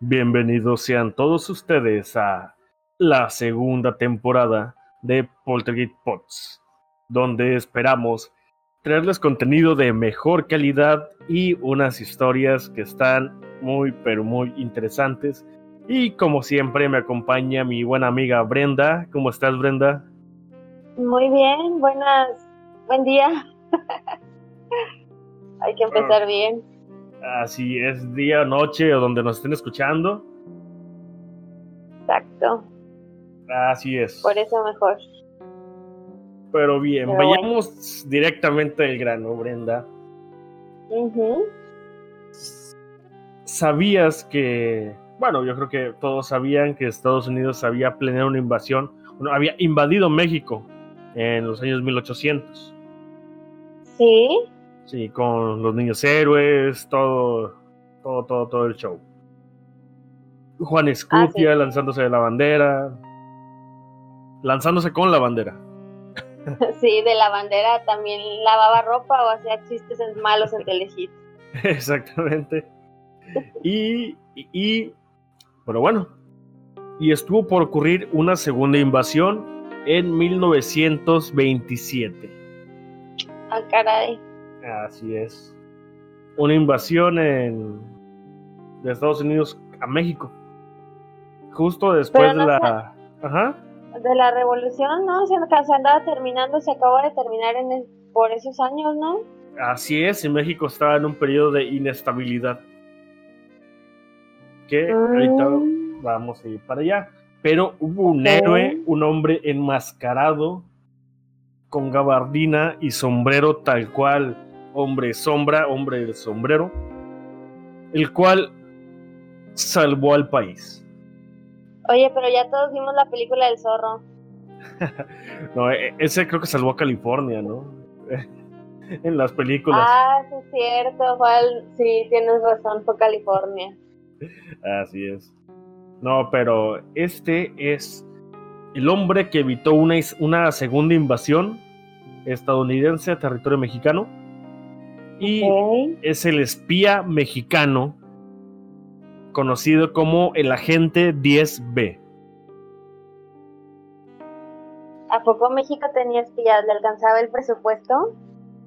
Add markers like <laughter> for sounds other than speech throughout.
Bienvenidos sean todos ustedes a la segunda temporada de Poltergeist Pots, donde esperamos traerles contenido de mejor calidad y unas historias que están muy pero muy interesantes. Y como siempre me acompaña mi buena amiga Brenda. ¿Cómo estás Brenda? Muy bien, buenas, buen día. <laughs> Hay que empezar bien. Así es, día, noche o donde nos estén escuchando. Exacto. Así es. Por eso mejor. Pero bien, Pero vayamos directamente al grano, Brenda. Ujú. ¿Sabías que, bueno, yo creo que todos sabían que Estados Unidos había planeado una invasión, bueno, había invadido México en los años 1800? Sí, Sí, con los niños héroes, todo, todo, todo, todo el show. Juan Escutia Ah, sí. lanzándose de la bandera, lanzándose con la bandera. <laughs> sí, de la bandera también lavaba ropa o hacía chistes malos en Telehit. <laughs> Exactamente. Y, y, y- pero bueno, y estuvo por ocurrir una segunda invasión en 1927. Ah, caray. Así es. Una invasión en, de Estados Unidos a México. Justo después de la... Ajá. De la revolución, ¿no? Se, se andaba terminando, se acabó de terminar en el- por esos años, ¿no? Así es, y México estaba en un periodo de inestabilidad. Que ahorita Mm. vamos a ir para allá. Pero hubo un héroe, un hombre enmascarado, con gabardina y sombrero tal cual, hombre sombra, hombre del sombrero, el cual salvó al país. Oye, pero ya todos vimos la película del zorro. <laughs> No, e- ese creo que salvó a California, ¿no? <laughs> en las películas. Ah, sí es cierto, al- sí, tienes razón, fue California. Así es. No, pero este es el hombre que evitó una, una segunda invasión estadounidense a territorio mexicano. Y es el espía mexicano conocido como el agente 10B. ¿A poco México tenía espías? ¿Le alcanzaba el presupuesto?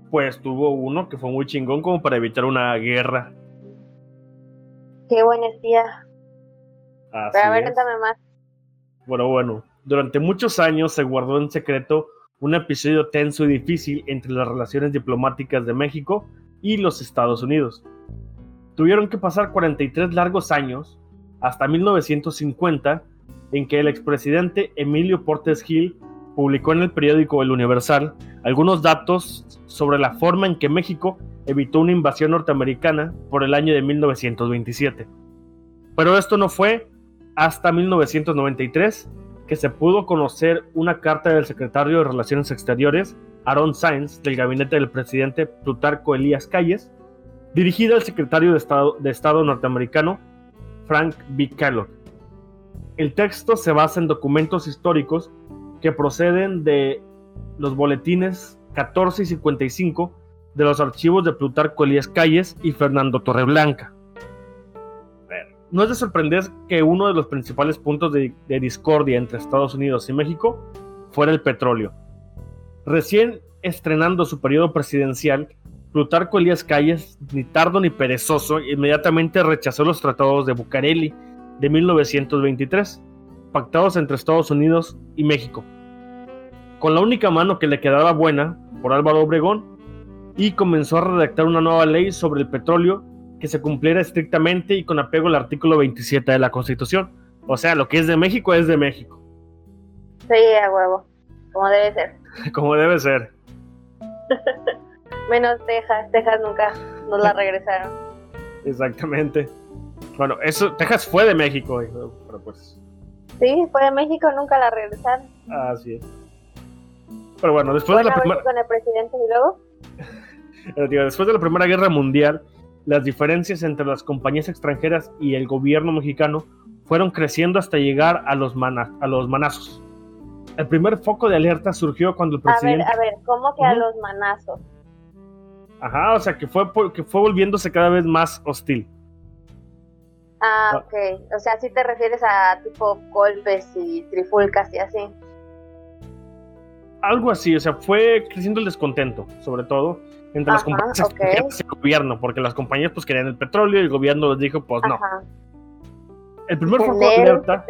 Pues tuvo uno que fue muy chingón como para evitar una guerra. Qué buen espía. Así Pero a ver, es. cuéntame más. Bueno, bueno, durante muchos años se guardó en secreto un episodio tenso y difícil entre las relaciones diplomáticas de México y los Estados Unidos. Tuvieron que pasar 43 largos años, hasta 1950, en que el expresidente Emilio Portes Gil publicó en el periódico El Universal algunos datos sobre la forma en que México evitó una invasión norteamericana por el año de 1927. Pero esto no fue hasta 1993 que se pudo conocer una carta del secretario de Relaciones Exteriores, Aaron Sainz, del gabinete del presidente Plutarco Elías Calles, dirigida al secretario de Estado, de Estado norteamericano, Frank B. Kellogg. El texto se basa en documentos históricos que proceden de los boletines 14 y 55 de los archivos de Plutarco Elías Calles y Fernando Torreblanca. No es de sorprender que uno de los principales puntos de, discordia entre Estados Unidos y México fuera el petróleo. Recién estrenando su periodo presidencial, Plutarco Elías Calles, ni tardo ni perezoso, inmediatamente rechazó los tratados de Bucareli de 1923, pactados entre Estados Unidos y México, con la única mano que le quedaba buena por Álvaro Obregón, y comenzó a redactar una nueva ley sobre el petróleo que se cumpliera estrictamente y con apego al artículo 27 de la Constitución. O sea, lo que es de México es de México, Sí, a huevo. Como debe ser. <laughs> como debe ser. <laughs> Menos Texas. Texas nunca nos la regresaron. Exactamente. Bueno, eso, Texas fue de México, hijo, pero pues, Sí, fue de México, nunca la regresaron. así es. Pero bueno, después de la primera... con el presidente y luego. <laughs> Eh, digo, después de la Primera Guerra Mundial, las diferencias entre las compañías extranjeras y el gobierno mexicano fueron creciendo hasta llegar a los, mana- a los manazos. El primer foco de alerta surgió cuando el A ver, presidente... a ver, ¿cómo que a los manazos? Ajá, o sea, que fue, que fue volviéndose cada vez más hostil. Ah, ok. O sea, si te refieres a tipo golpes y trifulcas y así. Algo así, o sea, fue creciendo el descontento, sobre todo entre las compañías ok. extranjeras y el gobierno, porque las compañías pues querían el petróleo y el gobierno les dijo, pues no. Ajá. El primer foco de alerta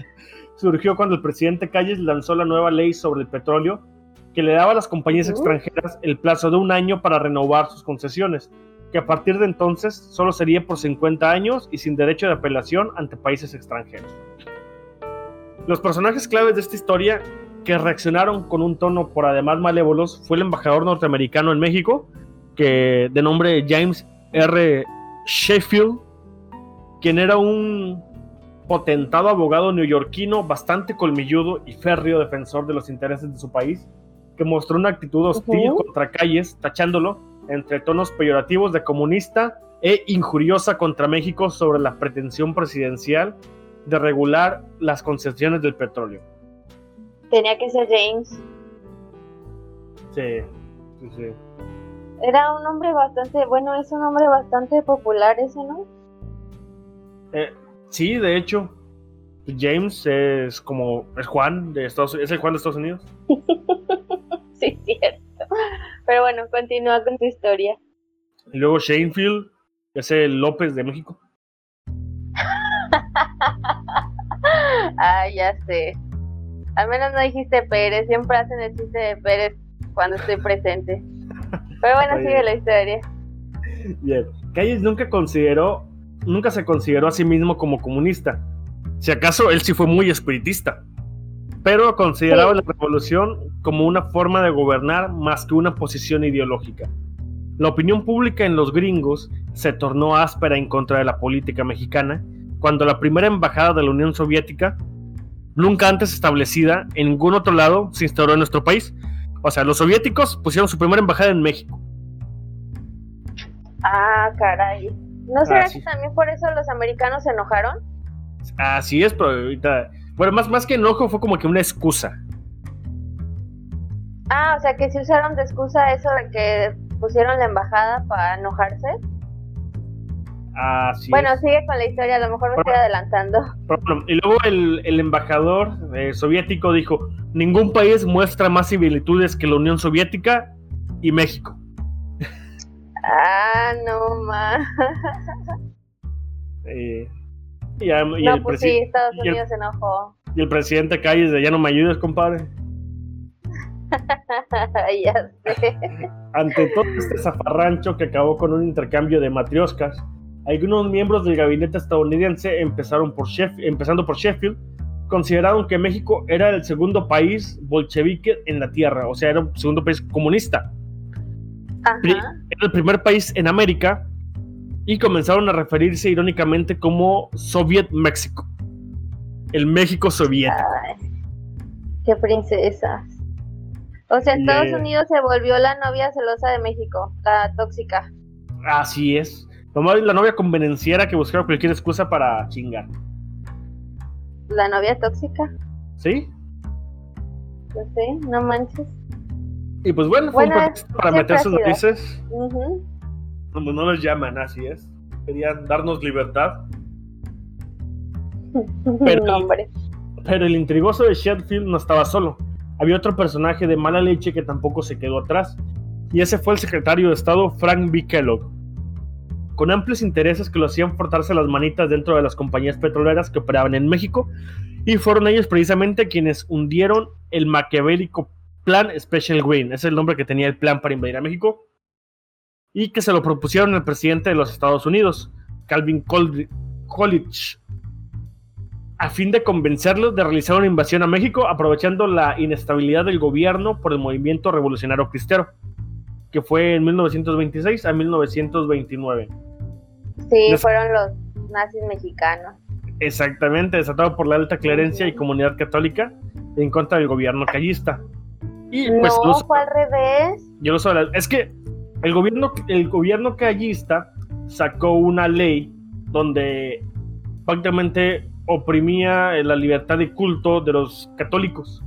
<laughs> surgió cuando el presidente Calles lanzó la nueva ley sobre el petróleo que le daba a las compañías extranjeras el plazo de un año para renovar sus concesiones, que a partir de entonces solo sería por 50 años y sin derecho de apelación ante países extranjeros. Los personajes claves de esta historia que reaccionaron con un tono por además malévolos fue el embajador norteamericano en México, que de nombre James R. Sheffield, quien era un potentado abogado neoyorquino bastante colmilludo y férreo defensor de los intereses de su país, que mostró una actitud hostil contra Calles, tachándolo entre tonos peyorativos de comunista e injuriosa contra México sobre la pretensión presidencial de regular las concesiones del petróleo. Tenía que ser James. Sí, sí, sí. Era un hombre bastante, bueno, es un hombre bastante popular ese, ¿no? Eh, sí, de hecho, James es como es Juan de Estados es el Juan de Estados Unidos. <laughs> Sí, cierto. Pero bueno, continúa con tu historia. Y luego Shanefield es el López de México. <laughs> Ah, ya sé. Al menos no dijiste Pérez, siempre hacen el chiste de Pérez cuando estoy presente. Pero bueno, sigue la historia. Bien. Calles nunca consideró, nunca se consideró a sí mismo como comunista. Si acaso él sí fue muy espiritista. Pero consideraba Sí. la revolución como una forma de gobernar más que una posición ideológica. La opinión pública en los gringos se tornó áspera en contra de la política mexicana cuando la primera embajada de la Unión Soviética, nunca antes establecida en ningún otro lado, se instauró en nuestro país. O sea, los soviéticos pusieron su primera embajada en México. Ah, caray. ¿No será Ah, sí. que también por eso los americanos se enojaron? Así es, pero ahorita. Bueno, más, más que enojo fue como que una excusa. Ah, o sea que si usaron de excusa eso de que pusieron la embajada para enojarse. Así bueno, es. sigue con la historia, a lo mejor me estoy adelantando. Y luego el, el embajador eh, soviético dijo: ningún país muestra más similitudes que la Unión Soviética y México. Ah, no más. <laughs> Eh, y, a- y No, el pues sí, Estados y el- Unidos se enojó. y el presidente Calles de ya no me ayudes, compadre. <laughs> ya sé. Ante todo este zafarrancho que acabó con un intercambio de matrioscas, algunos miembros del gabinete estadounidense empezaron por empezando por Sheffield, consideraron que México era el segundo país bolchevique en la Tierra, o sea, era el segundo país comunista. Ajá. Era el primer país en América y comenzaron a referirse irónicamente como Soviet México. El México soviético. Ay, qué princesas. O sea, Estados. Unidos se volvió la novia celosa de México, la tóxica. Así es. Nomás la novia convenenciera que buscaba cualquier excusa para chingar. La novia tóxica, ¿Sí? no sé, no manches. Y pues bueno, fue Bueno, un para meter sus narices Ujú. donde no les llaman, así es. Querían darnos libertad. <laughs> Pero- No. Pero el intrigoso de Sheffield no estaba solo. Había otro personaje de mala leche que tampoco se quedó atrás. Y ese fue el secretario de Estado Frank B. Kellogg. Con amplios intereses que lo hacían frotarse las manitas dentro de las compañías petroleras que operaban en México. Y fueron ellos precisamente quienes hundieron el maquiavélico Plan Special Green. Es el nombre que tenía el plan para invadir a México. Y que se lo propusieron al presidente de los Estados Unidos, Calvin Coolidge a fin de convencerlos de realizar una invasión a México, aprovechando la inestabilidad del gobierno por el movimiento revolucionario cristero, que fue en 1926 a 1929. Sí, fueron los nazis mexicanos. Exactamente, desatado por la alta clerencia y comunidad católica en contra del gobierno callista. Y pues no, los- fue al revés. yo lo sé, es que el gobierno, el gobierno callista sacó una ley donde prácticamente oprimía la libertad de culto de los católicos.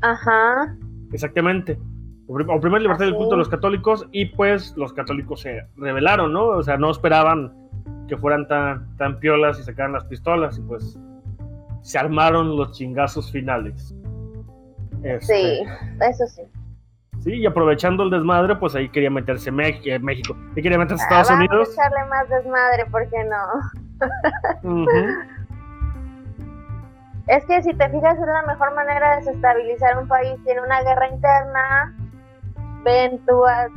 Ajá. Exactamente. Oprim- Oprimir la libertad del Así. culto de los católicos y pues los católicos se rebelaron, ¿no? O sea, no esperaban que fueran tan, tan piolas y sacaran las pistolas y pues se armaron los chingazos finales. Este, sí, eso sí. Sí, y aprovechando el desmadre, pues ahí quería meterse México. Y quería meterse Estados ah, Unidos. A echarle más desmadre, ¿por qué no? Es que si te fijas, es la mejor manera de desestabilizar un país. Tiene una guerra interna, ven tú a,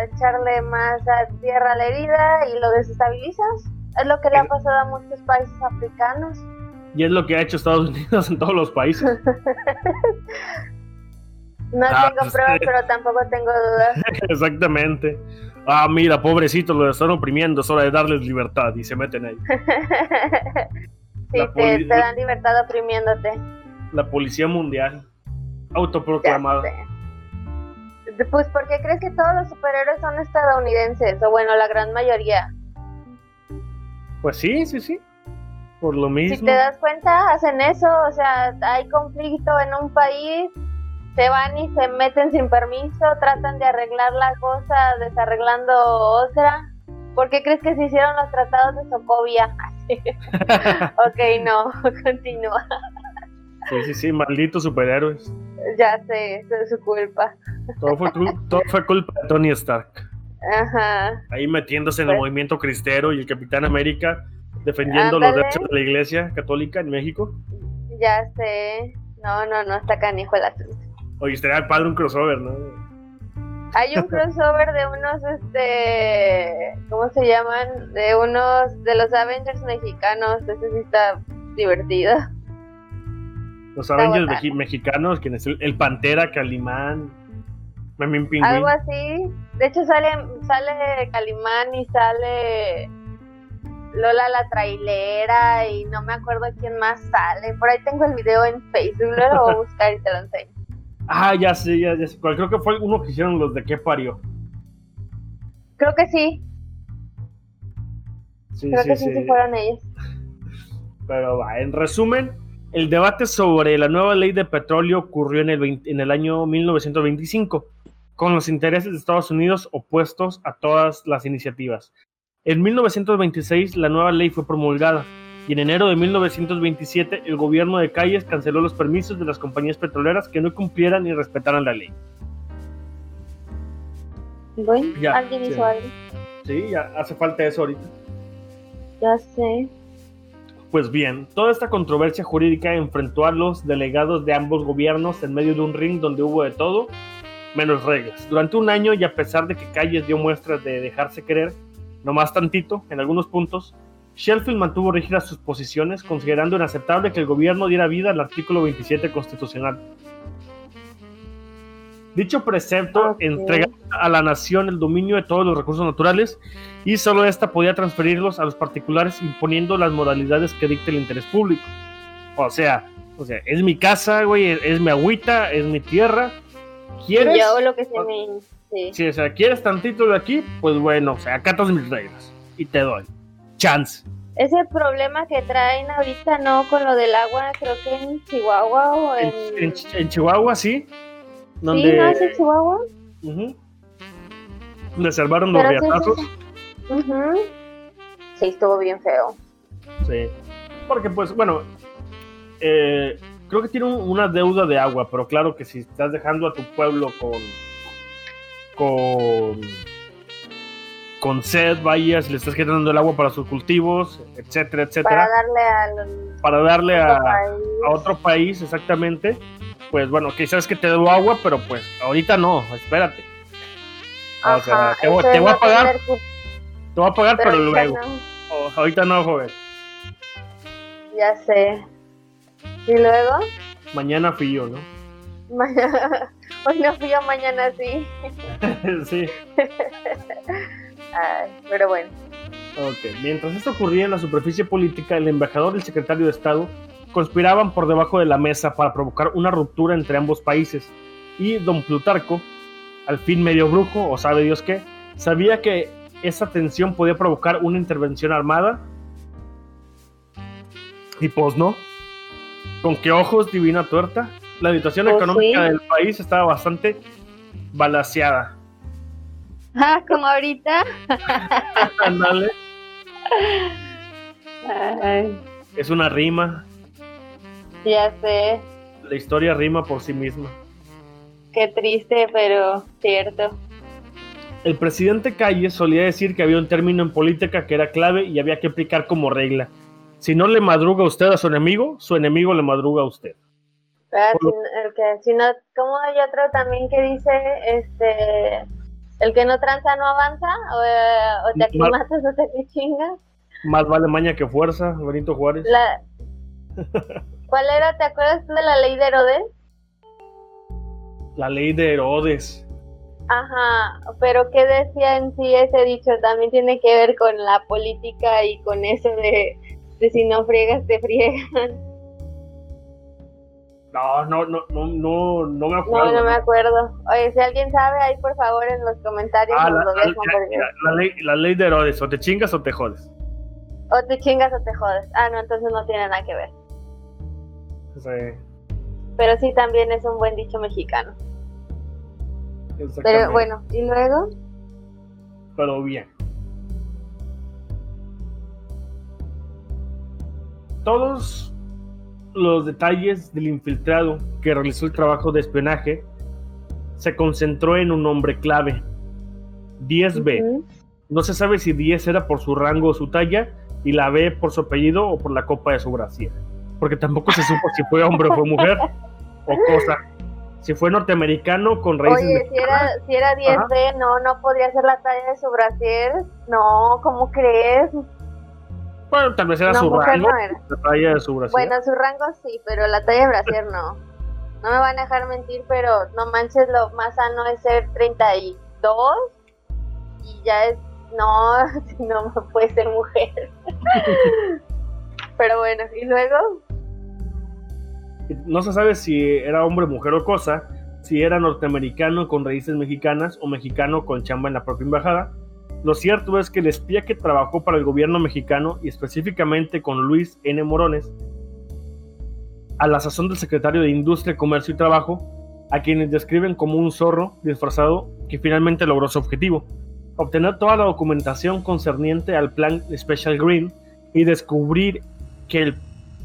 echarle más a tierra a la herida y lo desestabilizas. Es lo que le ha pasado a muchos países africanos. Y es lo que ha hecho Estados Unidos <laughs> en todos los países. <laughs> no ah, tengo pues, pruebas, pero tampoco tengo dudas. <laughs> Exactamente. Ah, mira, pobrecito, lo están oprimiendo, es hora de darles libertad y se meten ahí. sí, te, dan libertad oprimiéndote. La policía mundial, autoproclamada. Pues, ¿por qué crees que todos los superhéroes son estadounidenses? O bueno, la gran mayoría. Pues sí, sí, sí. Por lo mismo. Si te das cuenta, hacen eso. O sea, hay conflicto en un país, se van y se meten sin permiso, tratan de arreglar la cosa desarreglando otra. ¿Por qué crees que se hicieron los tratados de Sokovia? <laughs> <laughs> ok, no, <laughs> continúa. Sí, sí, sí, malditos superhéroes. Ya sé, eso es su culpa. Todo fue, todo fue culpa de Tony Stark. Ajá. Ahí metiéndose en el pues movimiento cristero y el Capitán América defendiendo los derechos de la Iglesia Católica en México. Ya sé. No, no, no, está canijo el asunto. Oye, estaría el padre un crossover, ¿no? Hay un <laughs> crossover de unos, este, ¿cómo se llaman? De unos, de los Avengers mexicanos. Ese sí está divertido. Los Avengers mexicanos, quien es el, Pantera, Calimán, Memín Pingüín. Algo así. De hecho sale, sale Calimán y sale Lola la trailera y no me acuerdo quién más sale. Por ahí tengo el video en Facebook, lo voy a buscar y te lo enseño. Ah, ya sé, ya, sé. Creo que fue uno que hicieron los de qué parió. Creo que sí. sí Creo que sí, sí, fueron ellos. Pero va, en resumen, el debate sobre la nueva ley de petróleo ocurrió en el, en el año 1925, con los intereses de Estados Unidos opuestos a todas las iniciativas. En 1926 la nueva ley fue promulgada y en enero de 1927 el gobierno de Calles canceló los permisos de las compañías petroleras que no cumplieran y respetaran la ley. Bueno, alguien hizo algo. Sí, ya hace falta eso ahorita. Ya sé. Pues bien, toda esta controversia jurídica enfrentó a los delegados de ambos gobiernos en medio de un ring donde hubo de todo, menos reglas. Durante un año y a pesar de que Calles dio muestras de dejarse querer, no más tantito, en algunos puntos, Sheffield mantuvo rígidas sus posiciones, considerando inaceptable que el gobierno diera vida al artículo 27 constitucional. Dicho precepto entrega a la nación el dominio de todos los recursos naturales y solo ésta podía transferirlos a los particulares imponiendo las modalidades que dicte el interés público. O sea, o sea, es mi casa, güey, es, mi agüita, es mi tierra. ¿Quieres? Yo lo que se me... Sí. Si, o sea, quieres tantito de aquí, pues bueno, o sea, acatas mis reglas y te doy. Chance. Ese problema que traen ahorita, ¿no? Con lo del agua, creo que en Chihuahua o en... En, Chihuahua, sí. Donde... ¿Sí, no es en Chihuahua? Le salvaron los riatazos. Sí, estuvo bien feo. Sí. Porque, pues, bueno, eh, creo que tiene una deuda de agua, pero claro que si estás dejando a tu pueblo con. con. con sed, vayas, le estás quitando el agua para sus cultivos, etcétera, etcétera. Para darle al. Para darle a, a otro país, exactamente. Pues bueno, quizás que te debo agua, pero pues ahorita no, espérate. o sea, te, voy, a pagar. Te voy a pagar, pero, luego. ahorita no, joven. Ya sé. ¿Y luego? Mañana fui yo, ¿no? Mañana. <laughs> Hoy no fui yo, mañana sí. <laughs> sí. pero bueno. Ok. Mientras esto ocurría en la superficie política, el embajador y el secretario de Estado conspiraban por debajo de la mesa para provocar una ruptura entre ambos países. Y don Plutarco, al fin medio brujo, o sabe Dios qué, sabía que esa tensión podía provocar una intervención armada. Y pues no. ¿Con qué ojos, divina tuerta? La situación pues económica del país estaba bastante balanceada. Ah, como ahorita. <laughs> Es una rima. Ya sé. La historia rima por sí misma. Qué triste, pero cierto. El presidente Calle solía decir que había un término en política que era clave y había que aplicar como regla. Si no le madruga usted a su enemigo, su enemigo le madruga a usted. Ah, el que, si no, como hay otro también que dice, este, el que no tranza no avanza, o, eh, te aquí matas o te aquí <laughs> chingas. Más vale maña que fuerza, Benito Juárez. <laughs> ¿Cuál era, te acuerdas de la ley de Herodes? La ley de Herodes. Ajá, pero ¿qué decía en sí ese dicho? También tiene que ver con la política y con eso de, de si no friegas, te friegan. No, no, no, no, no, no me acuerdo. No, no me acuerdo. Oye, si alguien sabe, ahí por favor en los comentarios ah, la, la, ley, la ley de Herodes, o te chingas o te jodes. O te chingas o te jodes. Ah, no, entonces no tiene nada que ver. Sí. Pero sí, también es un buen dicho mexicano. Pero bueno, ¿y luego? Pero bien. Todos los detalles del infiltrado que realizó el trabajo de espionaje se concentró en un nombre clave, 10B. No se sabe si 10 era por su rango o su talla y la B por su apellido o por la copa de su brasier. Porque tampoco se supo si fue hombre o fue mujer o cosa. Si fue norteamericano con raíces Oye, si era, si era 10B, no, no podría ser la talla de su brasier. No, ¿cómo crees? Bueno, tal vez era su rango. La talla de su brasier. Bueno, su rango sí, pero la talla de brasier no. No me van a dejar mentir, pero no manches, lo más sano es ser 32 y ya es. No, <laughs> no puede ser mujer. <laughs> pero bueno, ¿y luego? No se sabe si era hombre, mujer o cosa, si era norteamericano con raíces mexicanas o mexicano con chamba en la propia embajada. Lo cierto es que el espía que trabajó para el gobierno mexicano y específicamente con Luis N. Morones, a la sazón del secretario de Industria, Comercio y Trabajo, a quienes describen como un zorro disfrazado que finalmente logró su objetivo, obtener toda la documentación concerniente al plan Special Green y descubrir que el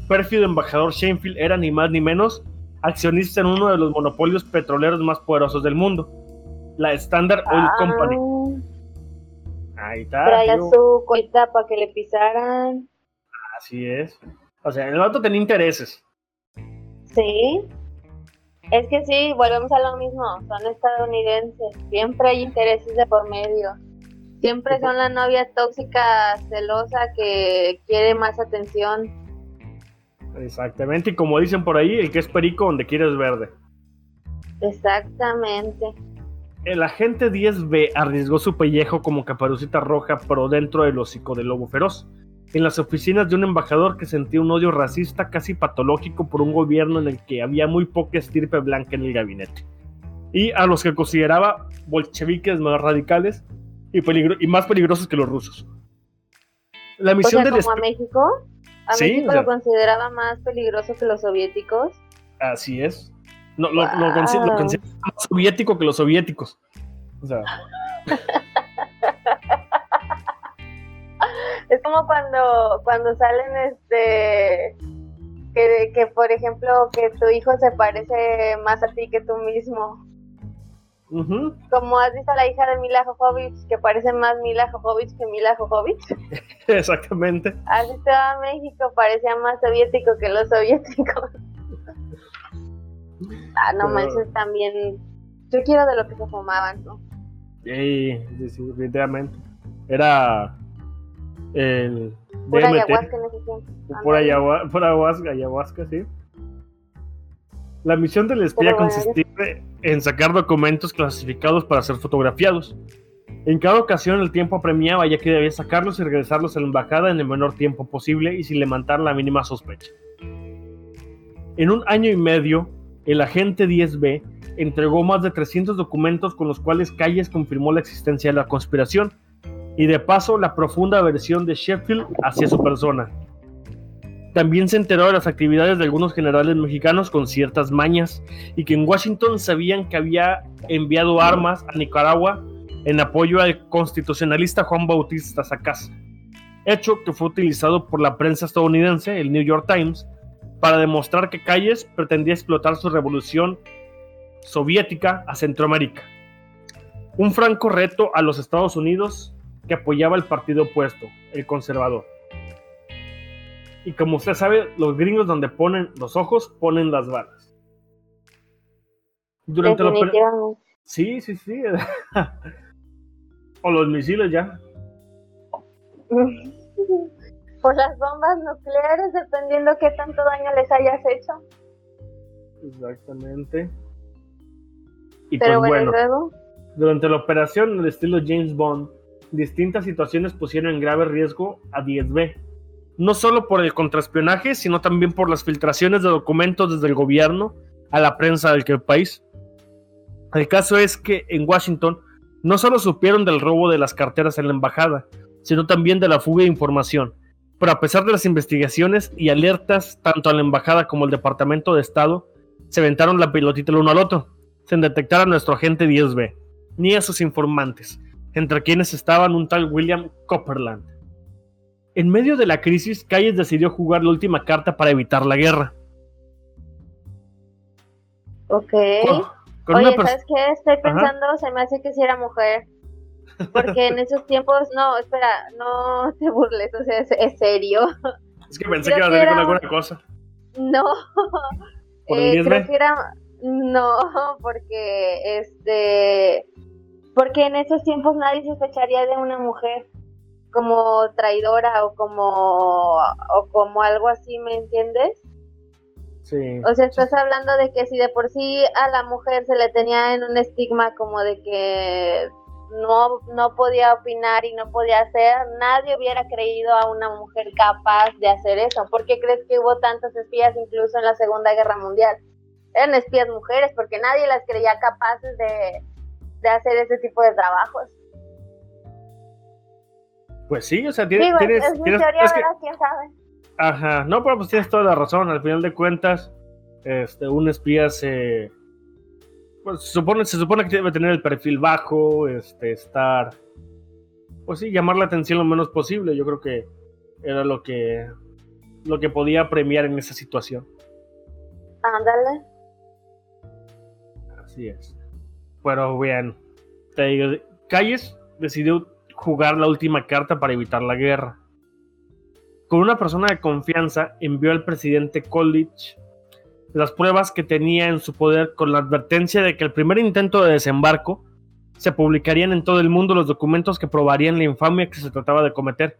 pérfido embajador Shanefield era ni más ni menos accionista en uno de los monopolios petroleros más poderosos del mundo, la Standard Oil ah. Company. Ahí está. Traía su cuenta para que le pisaran. Así es. O sea, el vato tenía intereses. Sí. Es que sí, volvemos a lo mismo. Son estadounidenses. Siempre hay intereses de por medio. Siempre son la novia tóxica, celosa, que quiere más atención. Exactamente, y como dicen por ahí, el que es perico donde quieres verde. Exactamente. El agente 10B arriesgó su pellejo como caparucita roja, pero dentro del hocico del lobo feroz, en las oficinas de un embajador que sentía un odio racista casi patológico por un gobierno en el que había muy poca estirpe blanca en el gabinete, y a los que consideraba bolcheviques más radicales y, y más peligrosos que los rusos. La misión de como a México. ¿A México lo consideraba más peligroso que los soviéticos? Así es. No, lo, lo, considera más soviético que los soviéticos. O sea. <laughs> es como cuando, cuando salen este que, que por ejemplo que tu hijo se parece más a ti que tú mismo. Como has visto a la hija de Mila Jovovich, que parece más Mila Jovovich que Mila Jovovich. <laughs> Exactamente. Has visto a México, parecía más soviético que los soviéticos. <laughs> ah, no manches, también. Yo quiero de lo que se fumaban, ¿no? Sí, sí, definitivamente. Era el. Pura ayahuasca en ese tiempo. Pura, ayahuasca, ayahuasca, sí. La misión del espía consistía en sacar documentos clasificados para ser fotografiados. En cada ocasión el tiempo apremiaba ya que debía sacarlos y regresarlos a la embajada en el menor tiempo posible y sin levantar la mínima sospecha. En un año y medio, el agente 10B entregó más de 300 documentos con los cuales Calles confirmó la existencia de la conspiración y de paso la profunda aversión de Sheffield hacia su persona. También se enteró de las actividades de algunos generales mexicanos con ciertas mañas y que en Washington sabían que había enviado armas a Nicaragua en apoyo al constitucionalista Juan Bautista Sacasa. hecho que fue utilizado por la prensa estadounidense, el New York Times, para demostrar que Calles pretendía explotar su revolución soviética a Centroamérica. Un franco reto a los Estados Unidos que apoyaba el partido opuesto, el conservador. Y como usted sabe, los gringos donde ponen los ojos ponen las balas. Durante la Sí, sí, sí. <laughs> o los misiles ya. <laughs> Por las bombas nucleares, dependiendo qué tanto daño les hayas hecho. Exactamente. Y Pero pues bueno, luego? durante la operación el estilo James Bond, distintas situaciones pusieron en grave riesgo a 10B. No solo por el contraespionaje, sino también por las filtraciones de documentos desde el gobierno a la prensa del país. El caso es que en Washington no solo supieron del robo de las carteras en la embajada, sino también de la fuga de información. Pero a pesar de las investigaciones y alertas, tanto a la embajada como al Departamento de Estado se aventaron la pilotita el uno al otro, sin detectar a nuestro agente 10B, ni a sus informantes, entre quienes estaban un tal William Copperland. En medio de la crisis, Calles decidió jugar la última carta para evitar la guerra. Ok. Oye, ¿sabes qué? Estoy pensando, se me hace que si era mujer. Porque en <laughs> esos tiempos, no, espera, no te burles, o sea, es, serio. Es que pensé que iba a decir alguna cosa. No. eh, creo que era. No, <laughs> porque este. Porque en esos tiempos nadie sospecharía de una mujer como traidora o como o como algo así, ¿me entiendes? O sea, estás hablando de que si de por sí a la mujer se le tenía en un estigma como de que no, no podía opinar y no podía hacer, nadie hubiera creído a una mujer capaz de hacer eso. ¿Por qué crees que hubo tantos espías incluso en la Segunda Guerra Mundial? Eran espías mujeres porque nadie las creía capaces de, de hacer ese tipo de trabajos. Pues sí, o sea, tienes... tienes, es mi teoría, ¿Quién sabe? Ajá, no, pero pues tienes toda la razón. Al final de cuentas, este, un espía se. Pues se supone, se supone que debe tener el perfil bajo, este, estar. Pues sí, llamar la atención lo menos posible. Yo creo que era lo que. lo que podía premiar en esa situación. Ándale. Así es. Pero bien, te digo, Calles decidió jugar la última carta para evitar la guerra con una persona de confianza, envió al presidente Coolidge las pruebas que tenía en su poder con la advertencia de que el primer intento de desembarco se publicarían en todo el mundo los documentos que probarían la infamia que se trataba de cometer,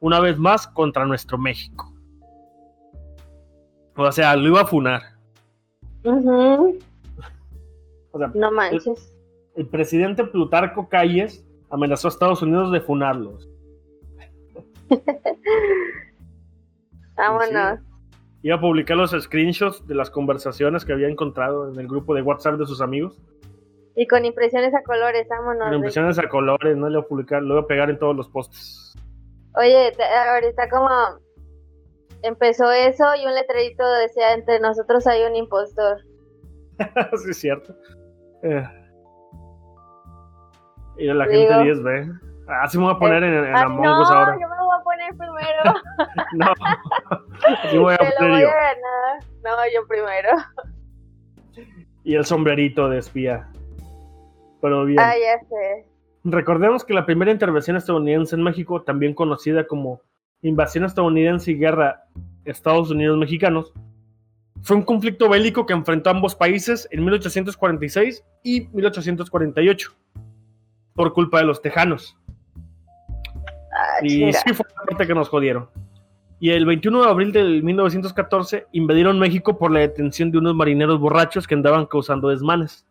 una vez más contra nuestro México. O sea, lo iba a funar. no manches. el presidente Plutarco Calles amenazó a Estados Unidos de funarlos. <laughs> Vámonos. Iba a publicar los screenshots de las conversaciones que había encontrado en el grupo de WhatsApp de sus amigos. Y con impresiones a colores, vámonos. Con impresiones a colores, no le voy a publicar, lo voy a pegar en todos los posts. Oye, ahorita como empezó eso y un letrerito decía entre nosotros hay un impostor. <laughs> sí, es cierto. Eh. Y la gente 10B. Así me voy a poner en, en Among Us no, ahora. Yo me voy a poner primero. <laughs> no, <laughs> así voy a poner yo. No, yo primero. Y el sombrerito de espía. Pero bien. Ah, ya sé. Recordemos que la primera intervención estadounidense en México, también conocida como invasión estadounidense y guerra Estados Unidos-Mexicanos, fue un conflicto bélico que enfrentó a ambos países en 1846 y 1848 por culpa de los tejanos. Ah, y sí fue la parte que nos jodieron. Y el 21 de abril de 1914 invadieron México por la detención de unos marineros borrachos que andaban causando desmanes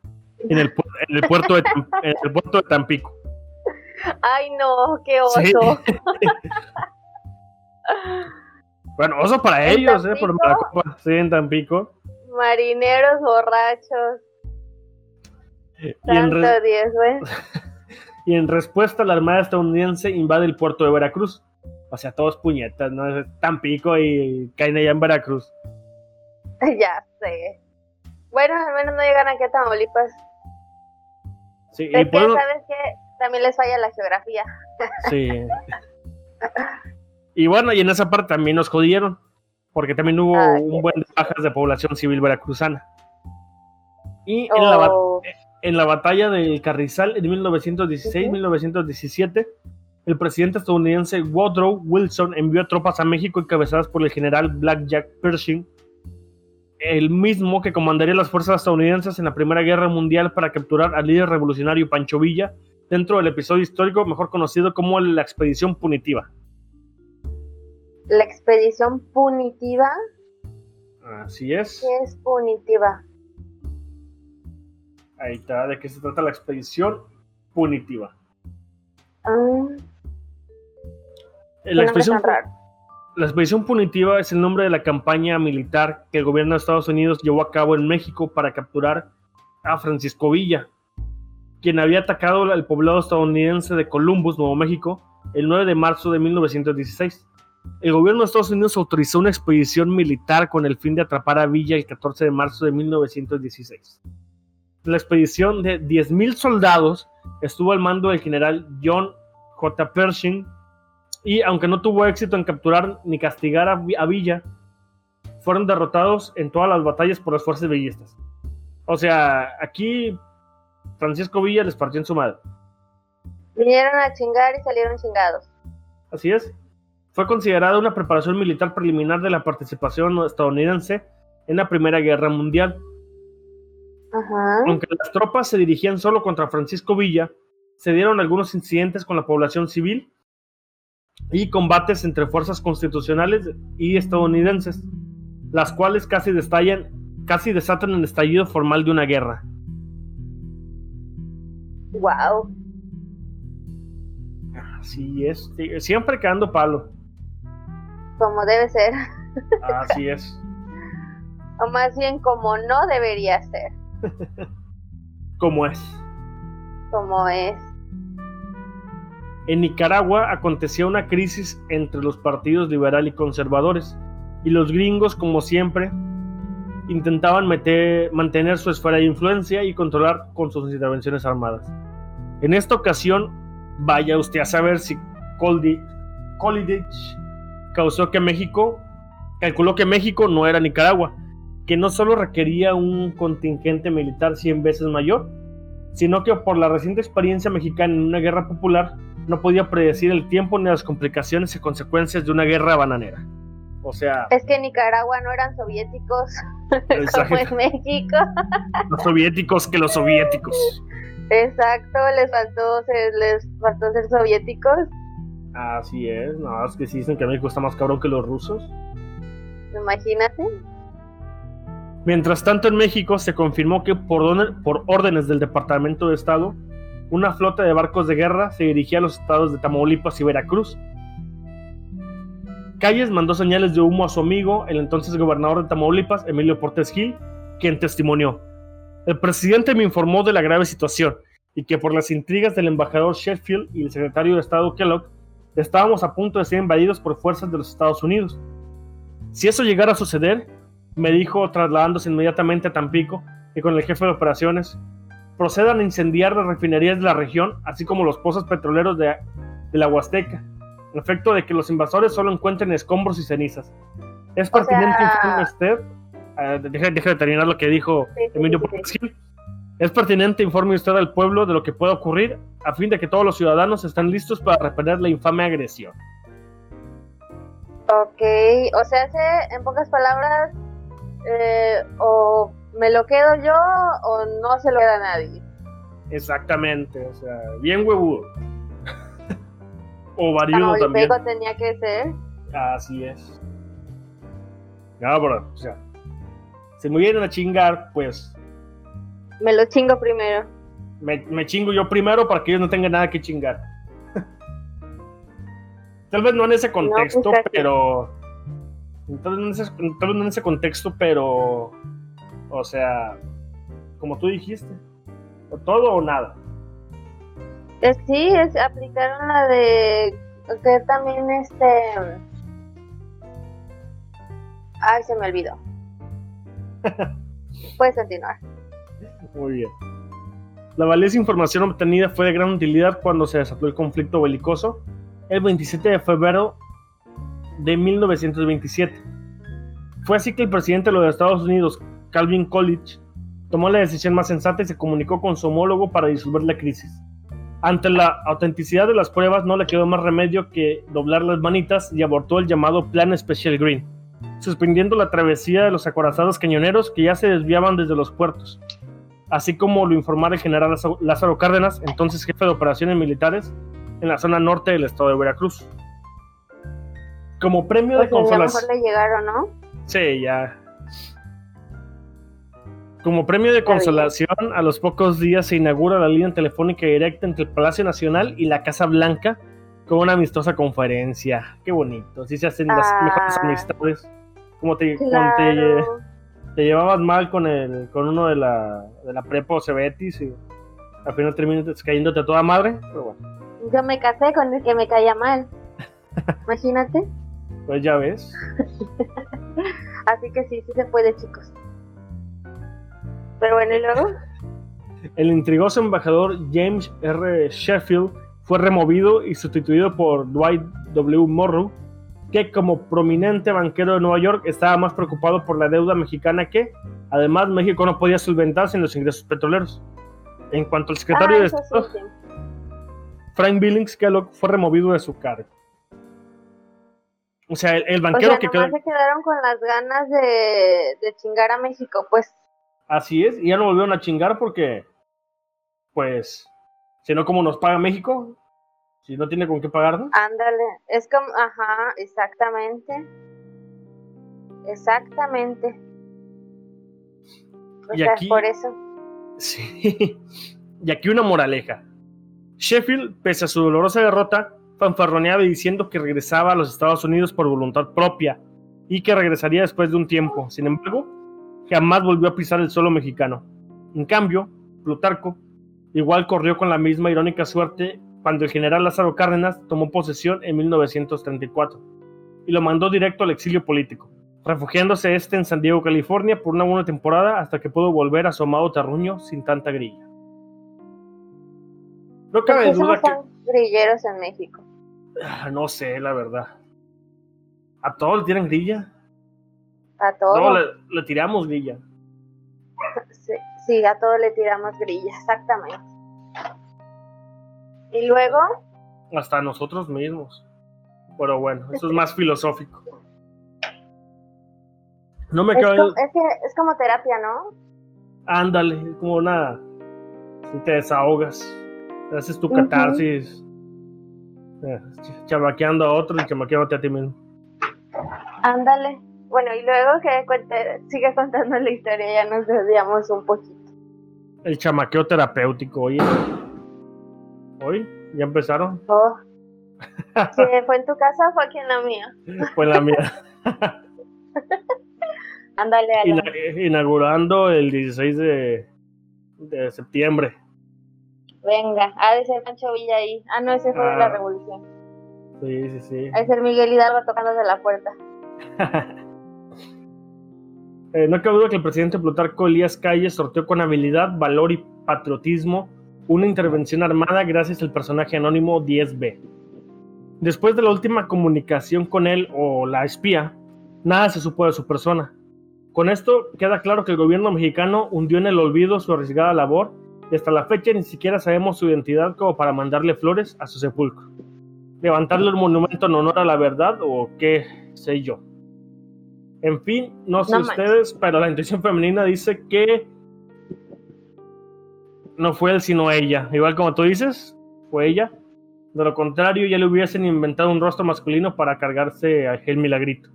en el, en el, puerto, de, el puerto de Tampico. Ay, no, qué oso. <laughs> bueno, oso para ellos, ¿eh? Por la copa. Sí, en Tampico. Marineros borrachos. Santo Dios, güey. <laughs> y en respuesta la Armada estadounidense invade el puerto de Veracruz. O sea, todos puñetas, ¿no? Es Tampico y caen allá en Veracruz. <laughs> Ya sé. Bueno, al menos no llegan aquí a Tamaulipas. Sí, es que, ¿sabes que También les falla la geografía. <laughs> Sí. Y bueno, y en esa parte también nos jodieron, porque también hubo Ah, un buen de bajas de población civil veracruzana. Y en, la, Oh, en la batalla del Carrizal en 1916-1917, el presidente estadounidense Woodrow Wilson envió tropas a México encabezadas por el general Black Jack Pershing, el mismo que comandaría las fuerzas estadounidenses en la Primera Guerra Mundial para capturar al líder revolucionario Pancho Villa dentro del episodio histórico mejor conocido como la Expedición Punitiva. la expedición punitiva. Así es. ¿Qué es punitiva? Ahí está, de qué se trata la Expedición Punitiva. Ah, qué La expedición, la expedición punitiva es el nombre de la campaña militar que el gobierno de Estados Unidos llevó a cabo en México para capturar a Francisco Villa, quien había atacado el poblado estadounidense de Columbus, Nuevo México, el 9 de marzo de 1916. El gobierno de Estados Unidos autorizó una expedición militar con el fin de atrapar a Villa el 14 de marzo de 1916. La expedición de 10.000 soldados estuvo al mando del general John J. Pershing y aunque no tuvo éxito en capturar ni castigar a, Vi- a Villa, fueron derrotados en todas las batallas por las fuerzas villistas. O sea, aquí Francisco Villa les partió en su madre. Vinieron a chingar y salieron chingados. Así es. Fue considerada una preparación militar preliminar de la participación estadounidense en la Primera Guerra Mundial. Ajá. Aunque las tropas se dirigían solo contra Francisco Villa, se dieron algunos incidentes con la población civil y combates entre fuerzas constitucionales y estadounidenses, las cuales casi destallan, casi desatan el estallido formal de una guerra. Wow. Así es, siempre quedando palo. Como debe ser. Así es. O más bien como no debería ser. <laughs> Como es. Como es. En Nicaragua acontecía una crisis entre los partidos liberal y conservadores, y los gringos, como siempre, intentaban meter- mantener su esfera de influencia y controlar con sus intervenciones armadas. En esta ocasión, vaya usted a saber si Coolidge causó que México, calculó que México no era Nicaragua, que no solo requería un contingente militar 100 veces mayor, sino que por la reciente experiencia mexicana en una guerra popular, no podía predecir el tiempo ni las complicaciones y consecuencias de una guerra bananera. O sea, Es que Nicaragua no eran soviéticos <laughs> como en México. los soviéticos que los soviéticos. Exacto, les faltó ser, les faltó ser soviéticos. Así es, no, es que sí dicen que México está más cabrón que los rusos. Imagínate. Mientras tanto, en México se confirmó que por, órdenes del Departamento de Estado, una flota de barcos de guerra se dirigía a los estados de Tamaulipas y Veracruz. Calles mandó señales de humo a su amigo, el entonces gobernador de Tamaulipas, Emilio Portes Gil, quien testimonió. El presidente me informó de la grave situación y que por las intrigas del embajador Sheffield y el secretario de Estado Kellogg, estábamos a punto de ser invadidos por fuerzas de los Estados Unidos. Si eso llegara a suceder, me dijo trasladándose inmediatamente a Tampico y con el jefe de operaciones, procedan a incendiar las refinerías de la región, así como los pozos petroleros de, de la Huasteca, en efecto de que los invasores solo encuentren escombros y cenizas. Es pertinente sea- informe usted, deje de terminar lo que dijo Sí, sí, Emilio sí. Es pertinente informe usted al pueblo de lo que pueda ocurrir a fin de que todos los ciudadanos estén listos para repeler la infame agresión. Ok, o sea, se- en pocas palabras, eh, o me lo quedo yo o no se lo queda nadie. Exactamente, o sea, bien huevudo. o variudo también. Tenía que ser. Así es. No, bro, o sea, si me vienen a chingar, pues Me lo chingo primero. me, me chingo yo primero para que ellos no tengan nada que chingar. <laughs> tal vez no en ese contexto, pues, casi. pero. No en ese, en contexto, pero. O sea, como tú dijiste, o todo o nada. Sí, es, aplicaron la de que también este... Ay, se me olvidó. <laughs> Puedes continuar. Muy bien. La valiosa información obtenida fue de gran utilidad cuando se desató el conflicto belicoso. El 27 de febrero de 1927. Fue así que el presidente de los Estados Unidos, Calvin Coolidge, tomó la decisión más sensata y se comunicó con su homólogo para disolver la crisis. Ante la autenticidad de las pruebas no le quedó más remedio que doblar las manitas y abortó el llamado Plan Special Green, suspendiendo la travesía de los acorazados cañoneros que ya se desviaban desde los puertos, así como lo informara el general Lázaro Cárdenas, entonces jefe de operaciones militares en la zona norte del estado de Veracruz. Como premio de consolación. le llegaron, ¿no? Sí, ya. Como premio de consolación, a los pocos días se inaugura la línea telefónica directa entre el Palacio Nacional y la Casa Blanca con una amistosa conferencia. Qué bonito. Así se hacen las mejores ah. amistades. Como te, te, llevabas mal con el con uno de la, de la prepa o Cebetis y al final terminas cayéndote a toda madre. Pero bueno. Yo me casé con el que me caía mal. <laughs> Imagínate. Pues ya ves. <laughs> Así que sí, sí se puede, chicos. Pero bueno, ¿y luego? El intrigoso embajador James R. Sheffield fue removido y sustituido por Dwight W. Morrow, que como prominente banquero de Nueva York estaba más preocupado por la deuda mexicana que, además, México no podía solventarse en los ingresos petroleros. En cuanto al secretario ah, de Estado, Frank Billings Kellogg fue removido de su cargo. O sea, el, banquero que quedó. se quedaron con las ganas de, de, chingar a México, pues. Así es, y ya no volvieron a chingar porque, pues, si no, ¿cómo nos paga México? Si no tiene con qué pagarnos. Ándale, es como, ajá, exactamente. Exactamente. y aquí, por eso. <laughs> Sí. Y aquí una moraleja. Sheffield, pese a su dolorosa derrota, fanfarroneaba diciendo que regresaba a los Estados Unidos por voluntad propia y que regresaría después de un tiempo. Sin embargo, jamás volvió a pisar el suelo mexicano. En cambio, Plutarco igual corrió con la misma irónica suerte cuando el general Lázaro Cárdenas tomó posesión en 1934 y lo mandó directo al exilio político, refugiándose este en San Diego, California por una buena temporada hasta que pudo volver a su amado terruño sin tanta grilla. No cabe duda que. Grilleros en México? Ah, no sé, la verdad. ¿A todos le tiran grilla? A todos. No, le, tiramos grilla. <laughs> Sí, a todos le tiramos grilla, exactamente. ¿Y luego? Hasta nosotros mismos. Pero bueno, eso es más <laughs> filosófico. No me es, como, es, que es como terapia, ¿no? Ándale, como nada. Si te desahogas. Haces tu catarsis. Eh, chamaqueando a otro y chamaqueándote a ti mismo. Ándale. Bueno, y luego que cuente, sigue contando la historia, ya nos desviamos un poquito. El chamaqueo terapéutico, oye. ¿Hoy? ¿Ya empezaron? Oh. <laughs> ¿Fue en tu casa o fue aquí en la mía? Fue en la mía. <laughs> Ándale, Inaugurando el 16 de, de septiembre. Venga, ha de ser Pancho Villa ahí. Ah, no, ese fue de la ah. Revolución. Sí, sí, sí. Ha de ser Miguel Hidalgo tocándose la puerta. <laughs> eh, no cabe duda que el presidente Plutarco Elías Calles sorteó con habilidad, valor y patriotismo una intervención armada gracias al personaje anónimo 10B. Después de la última comunicación con él o la espía, nada se supo de su persona. Con esto queda claro que el gobierno mexicano hundió en el olvido su arriesgada labor y hasta la fecha ni siquiera sabemos su identidad como para mandarle flores a su sepulcro. Levantarle un monumento en honor a la verdad o qué sé yo. En fin, no sé ustedes, pero la intuición femenina dice que no fue él sino ella. Igual como tú dices, fue ella. De lo contrario, ya le hubiesen inventado un rostro masculino para cargarse a aquel milagrito.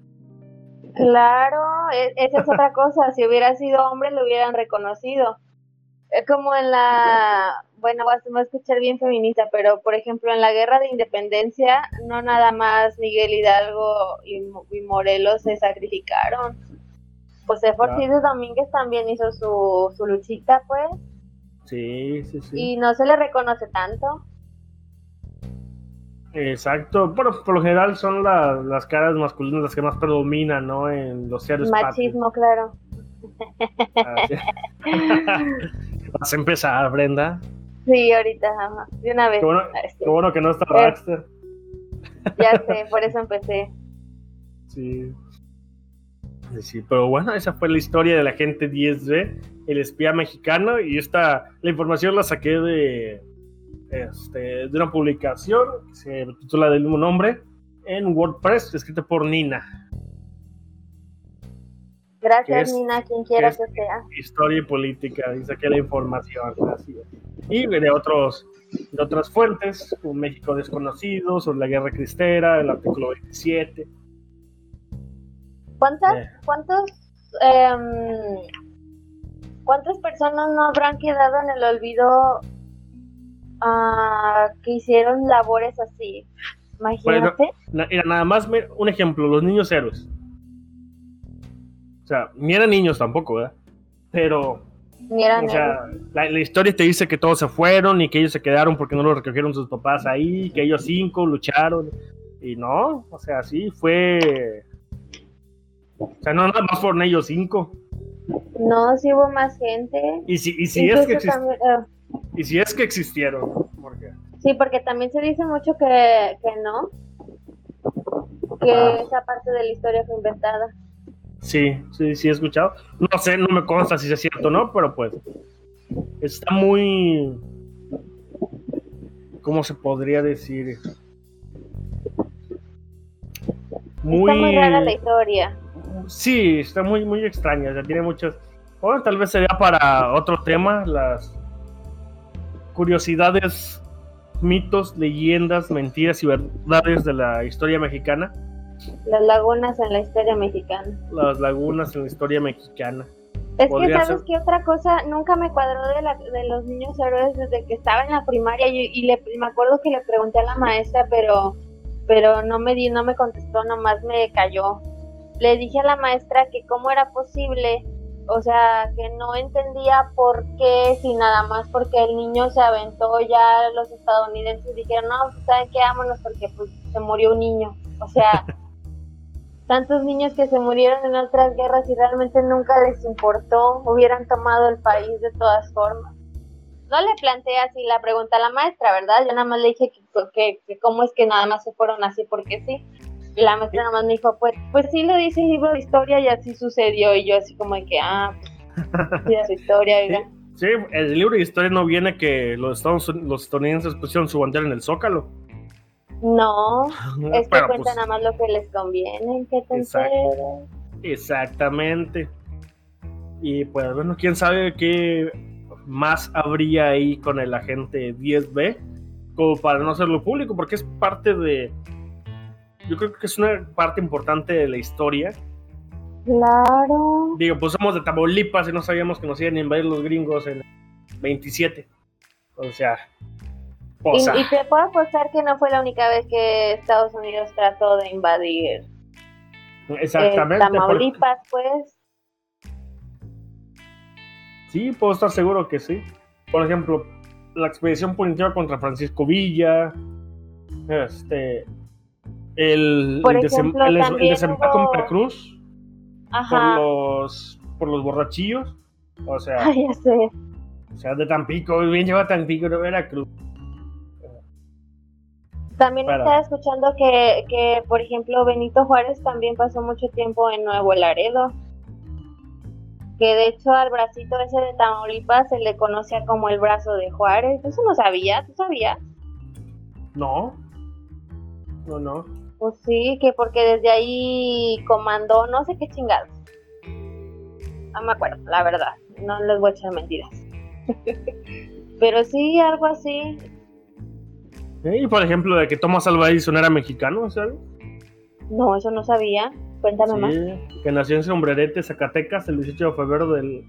Claro, e-, esa es otra cosa. Si hubiera sido hombre, lo hubieran reconocido como en la, bueno, vas a escuchar bien feminista, pero por ejemplo en la guerra de independencia, no nada más Miguel Hidalgo y, Morelos se sacrificaron. José Forsyth Domínguez también hizo su, su luchita, pues. Sí, sí, sí. Y no se le reconoce tanto. Exacto, bueno, por lo general son las caras masculinas las que más predominan, ¿no? En los seres Machismo, claro. <laughs> Vas a empezar, Brenda. Sí, ahorita, de una vez. Qué bueno, que no está Baxter. Ya sé, por eso empecé. <laughs> Sí. Sí, pero bueno, esa fue la historia del agente 10B, el espía mexicano, y esta, la información la saqué de, este, de una publicación que se titula del mismo nombre en WordPress, escrita por Nina. Gracias, Nina, quien quiera que, sea. Historia y política, y saqué la información. Así Y de, otros, de otras fuentes, un México desconocido, sobre la guerra cristera, el artículo 27. ¿Cuántas, eh. cuántos, em, ¿Cuántas personas no habrán quedado en el olvido uh, que hicieron labores así? Imagínate. Bueno, nada más un ejemplo, los niños héroes. O sea, ni eran niños tampoco, ¿verdad? Pero. Ni eran o sea, la, historia te dice que todos se fueron y que ellos se quedaron porque no los recogieron sus papás ahí, que ellos cinco lucharon. Y no, o sea, sí, fue. O sea, no nada más fueron ellos cinco. No, sí hubo más gente. Y si, y si es que ah. y si es que existieron. Sí, porque también se dice mucho que, que no. Que esa parte de la historia fue inventada. Sí, sí, sí he escuchado. No sé, no me consta si es cierto o no, pero pues está muy... ¿Cómo se podría decir? Muy... Está muy rara la historia. Sí, está muy, muy extraña. Ya tiene muchas... Bueno, tal vez sería para otro tema, las curiosidades, mitos, leyendas, mentiras y verdades de la historia mexicana. Las lagunas en la historia mexicana. Las lagunas en la historia mexicana. Es que, ¿sabes qué otra cosa? Nunca me cuadró de, la, de los niños héroes desde que estaba en la primaria y, le, me acuerdo que le pregunté a la maestra, pero pero no me di, no me contestó, nomás me cayó. Le dije a la maestra que cómo era posible, o sea, que no entendía por qué, si nada más porque el niño se aventó ya los estadounidenses dijeron, no, pues, ¿saben qué? Vámonos porque pues, se murió un niño. O sea, <laughs> tantos niños que se murieron en otras guerras y realmente nunca les importó, hubieran tomado el país de todas formas. No le planteé así la pregunta a la maestra, ¿verdad? Yo nada más le dije que, que, cómo es que nada más se fueron así porque sí. Y la maestra nada más me dijo, pues, pues sí lo dice el libro de historia y así sucedió. Y yo así como de que, ah, <laughs> sí, su historia, Sí, el libro de historia no viene que los, Estados, los estadounidenses pusieron su bandera en el Zócalo. No, <laughs> es que cuentan pues, nada más lo que les conviene, que te Exactamente. Y pues bueno, quién sabe qué más habría ahí con el agente 10B, como para no hacerlo público, porque es parte de... Yo creo que es una parte importante de la historia. Claro. Digo, pues somos de Tamaulipas y no sabíamos que nos iban a invadir los gringos en 27. O sea, y, te puedo apostar que no fue la única vez que Estados Unidos trató de invadir Exactamente, Tamaulipas, pues. Sí, puedo estar seguro que sí. Por ejemplo, la expedición punitiva contra Francisco Villa, este, el, el, desembarco en Veracruz por los, por los borrachillos, o sea, <laughs> ya sé. o sea, de Tampico, bien lleva Tampico de Veracruz. También estaba escuchando que, que, por ejemplo, Benito Juárez también pasó mucho tiempo en Nuevo Laredo. Que de hecho al bracito ese de Tamaulipas se le conocía como el brazo de Juárez. Eso no sabía, ¿tú sabías? No, no, no. Pues sí, que porque desde ahí comandó no sé qué chingados. No me acuerdo, la verdad. No les voy a echar mentiras. <laughs> Pero sí, algo así. Y por ejemplo, de que Tomás Alva Edison era mexicano, ¿sabes? No, eso no sabía. Cuéntame más. Que nació en Sombrerete, Zacatecas, el 18 de febrero del,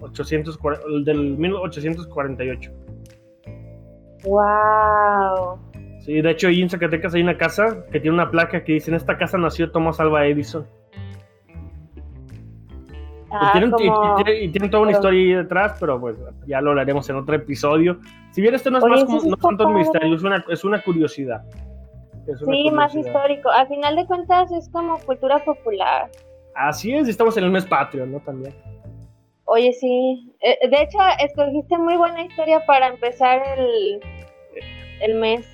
840, del 1848. ¡Wow! Sí, de hecho, ahí en Zacatecas hay una casa que tiene una placa que dice: En esta casa nació Tomás Alva Edison. Ah, y, tienen, toda una historia ahí detrás, pero pues ya lo hablaremos en otro episodio. Si bien esto no es más como, no tanto un misterio, es una, es una curiosidad. sí, más histórico. Al final de cuentas es como cultura popular. Así es, estamos en el mes patrio, ¿no? También. Oye, sí. Eh, de hecho, escogiste muy buena historia para empezar el, el mes.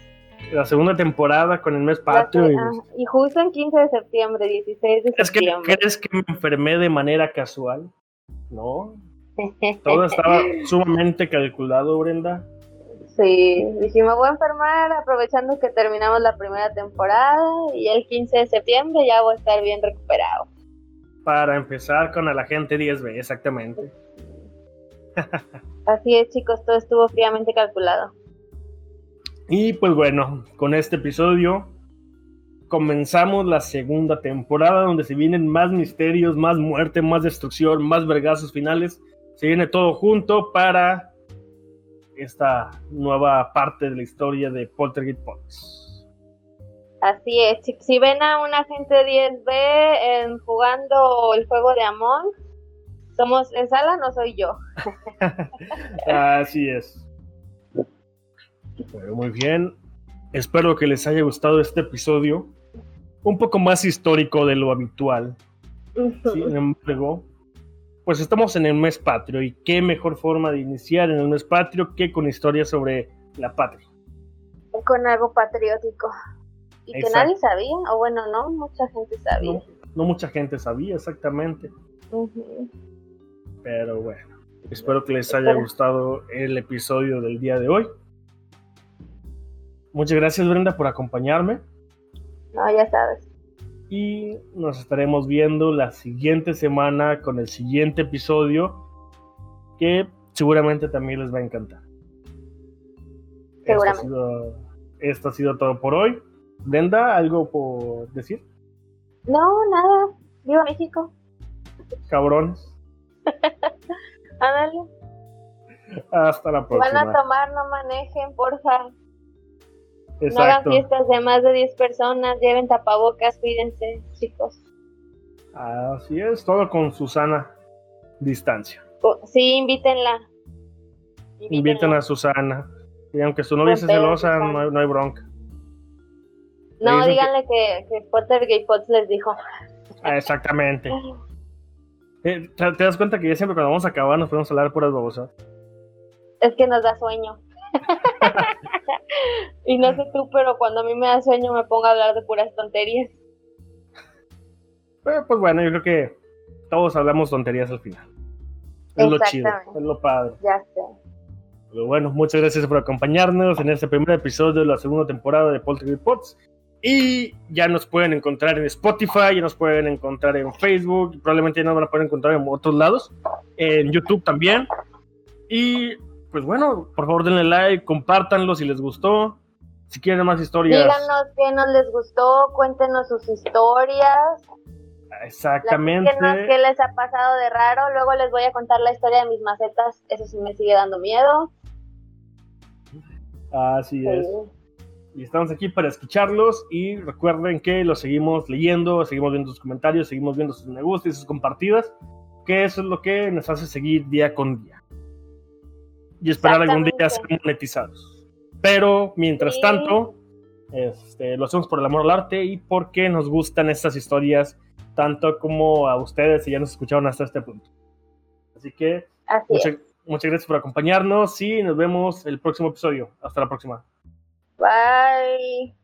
La segunda temporada con el mes patrio. Y, y, justo en 15 de septiembre, 16 de es septiembre. Que, ¿Crees que me enfermé de manera casual? No. <laughs> Todo estaba sumamente calculado, Brenda. Sí, dije, me voy a enfermar aprovechando que terminamos la primera temporada y el 15 de septiembre ya voy a estar bien recuperado. Para empezar con la gente 10B, exactamente. Así es, chicos, todo estuvo fríamente calculado. Y pues bueno, con este episodio comenzamos la segunda temporada donde se vienen más misterios, más muerte, más destrucción, más vergazos finales. Se viene todo junto para esta nueva parte de la historia de Poltergeist Box. Así es, si, ven a un agente 10B jugando el juego de Amon, somos en sala, no soy yo. <laughs> Así es. Muy bien. Espero que les haya gustado este episodio. Un poco más histórico de lo habitual. Sin embargo, pues estamos en el mes patrio y qué mejor forma de iniciar en el mes patrio que con historias sobre la patria. Con algo patriótico. Y que nadie sabía, o bueno, no, mucha gente sabía. No, mucha gente sabía, exactamente. Pero bueno, espero que les haya gustado el episodio del día de hoy. Muchas gracias Brenda por acompañarme. No, ya sabes y nos estaremos viendo la siguiente semana con el siguiente episodio que seguramente también les va a encantar. Seguramente. Esto ha sido, todo por hoy. Brenda, ¿algo por decir? No, nada. Viva México. Cabrones. <laughs> Ándale. Hasta la próxima. van a tomar, no manejen, No hagan fiestas de más de 10 personas, lleven tapabocas, cuídense, chicos. Así es, todo con Susana distancia. Sí, invítenla. Inviten a Susana. Y aunque su novia sea celosa, no hay, bronca. No, díganle que, que, Potter Gay Potts les dijo. Ah, exactamente. <laughs> Eh, ¿te, das cuenta que ya siempre cuando vamos a acabar nos podemos hablar puras babosas? Es que nos da sueño. Y no sé tú, pero cuando a mí me da sueño me pongo a hablar de puras tonterías. Pero pues bueno, yo creo que todos hablamos tonterías al final. Es lo chido, es lo padre. Ya sé. Pero bueno, muchas gracias por acompañarnos en este primer episodio de la segunda temporada de Poltergeist Pots. Y ya nos pueden encontrar en Spotify, ya nos pueden encontrar en Facebook, probablemente ya nos van a poder encontrar en otros lados, en YouTube también. Y pues bueno, por favor denle like, compártanlo si les gustó. Si quieren más historias. Díganos qué nos les gustó, cuéntenos sus historias. Exactamente. qué les ha pasado de raro. Luego les voy a contar la historia de mis macetas. Eso sí me sigue dando miedo. Así es. Y estamos aquí para escucharlos. Y recuerden que los seguimos leyendo, seguimos viendo sus comentarios, seguimos viendo sus me gusta y sus compartidas. Que eso es lo que nos hace seguir día con día y esperar algún día ser monetizados. Pero mientras tanto, este, lo hacemos por el amor al arte y porque nos gustan estas historias tanto como a ustedes y ya nos escucharon hasta este punto. Así que muchas, muchas gracias por acompañarnos y nos vemos el próximo episodio. Hasta la próxima. Bye.